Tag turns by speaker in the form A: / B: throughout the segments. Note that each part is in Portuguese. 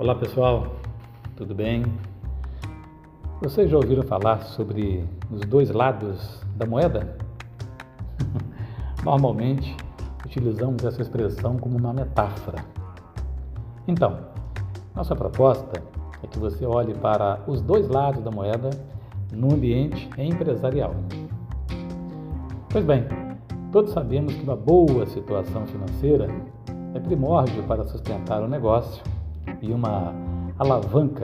A: Olá pessoal, tudo bem? Vocês já ouviram falar sobre os dois lados da moeda? Normalmente utilizamos essa expressão como uma metáfora. Então, nossa proposta é que você olhe para os dois lados da moeda no ambiente empresarial. Pois bem, todos sabemos que uma boa situação financeira é primórdio para sustentar o negócio e uma alavanca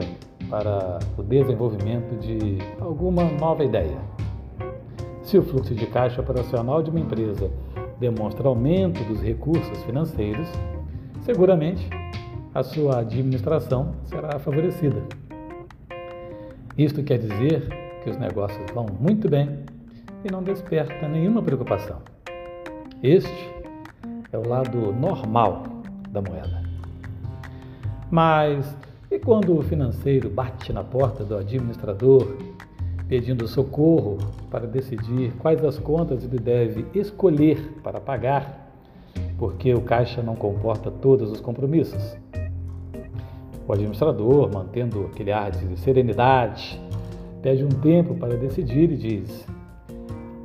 A: para o desenvolvimento de alguma nova ideia. Se o fluxo de caixa operacional de uma empresa demonstra aumento dos recursos financeiros, seguramente a sua administração será favorecida. Isto quer dizer que os negócios vão muito bem e não desperta nenhuma preocupação. Este é o lado normal da moeda. Mas e quando o financeiro bate na porta do administrador pedindo socorro para decidir quais as contas ele deve escolher para pagar, porque o caixa não comporta todos os compromissos? O administrador, mantendo aquele ar de serenidade, pede um tempo para decidir e diz: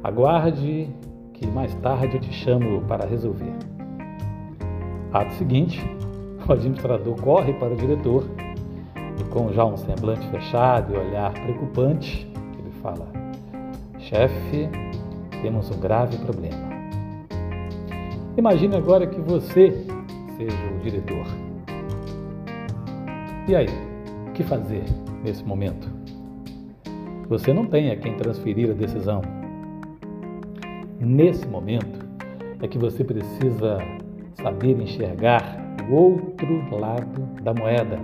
A: Aguarde que mais tarde eu te chamo para resolver. Ato seguinte, o administrador corre para o diretor e, com já um semblante fechado e olhar preocupante, ele fala: Chefe, temos um grave problema. Imagine agora que você seja o diretor. E aí, o que fazer nesse momento? Você não tem a quem transferir a decisão. Nesse momento é que você precisa saber enxergar o outro lado da moeda.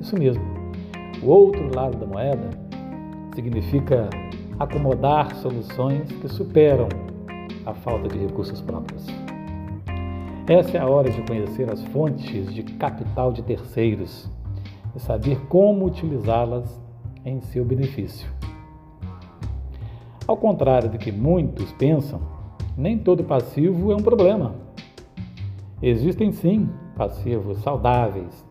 A: Isso mesmo. O outro lado da moeda significa acomodar soluções que superam a falta de recursos próprios. Essa é a hora de conhecer as fontes de capital de terceiros e saber como utilizá-las em seu benefício. Ao contrário do que muitos pensam, nem todo passivo é um problema. Existem sim passivos saudáveis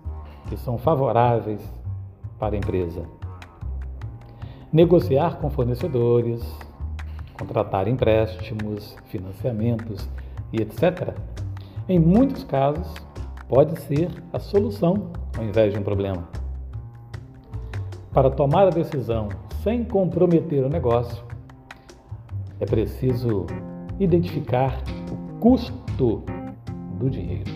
A: que são favoráveis para a empresa. Negociar com fornecedores, contratar empréstimos, financiamentos e etc. Em muitos casos, pode ser a solução ao invés de um problema. Para tomar a decisão sem comprometer o negócio, é preciso identificar o custo do dinheiro.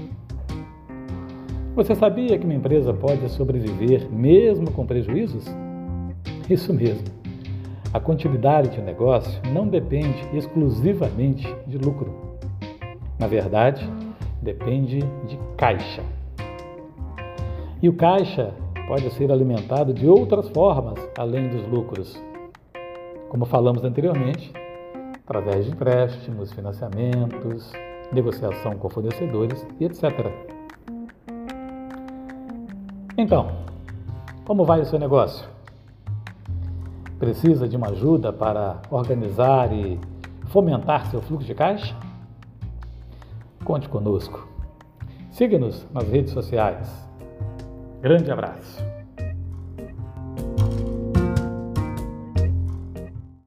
A: Você sabia que uma empresa pode sobreviver mesmo com prejuízos? Isso mesmo. A continuidade de um negócio não depende exclusivamente de lucro. Na verdade, depende de caixa. E o caixa pode ser alimentado de outras formas além dos lucros. Como falamos anteriormente, através de empréstimos, financiamentos, negociação com fornecedores e etc. Então, como vai o seu negócio? Precisa de uma ajuda para organizar e fomentar seu fluxo de caixa? Conte conosco. Siga-nos nas redes sociais. Grande abraço.